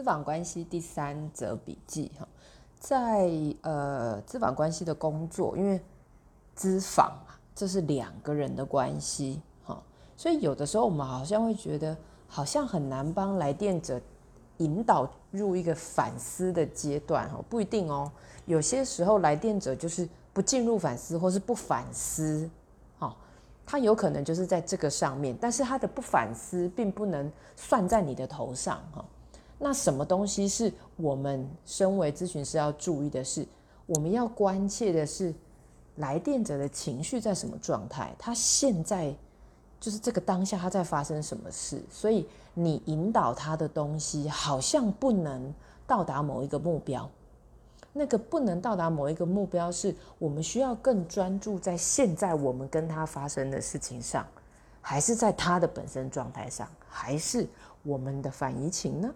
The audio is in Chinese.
资访关系第三则笔记哈，在呃资访关系的工作，因为资访嘛，这是两个人的关系哈，所以有的时候我们好像会觉得，好像很难帮来电者引导入一个反思的阶段哈，不一定哦，有些时候来电者就是不进入反思，或是不反思。哈他有可能就是在这个上面，但是他的不反思并不能算在你的头上哈。那什么东西是我们身为咨询师要注意的是，我们要关切的是来电者的情绪在什么状态，他现在就是这个当下他在发生什么事，所以你引导他的东西好像不能到达某一个目标。那个不能到达某一个目标，是我们需要更专注在现在我们跟他发生的事情上，还是在他的本身状态上，还是我们的反移情呢？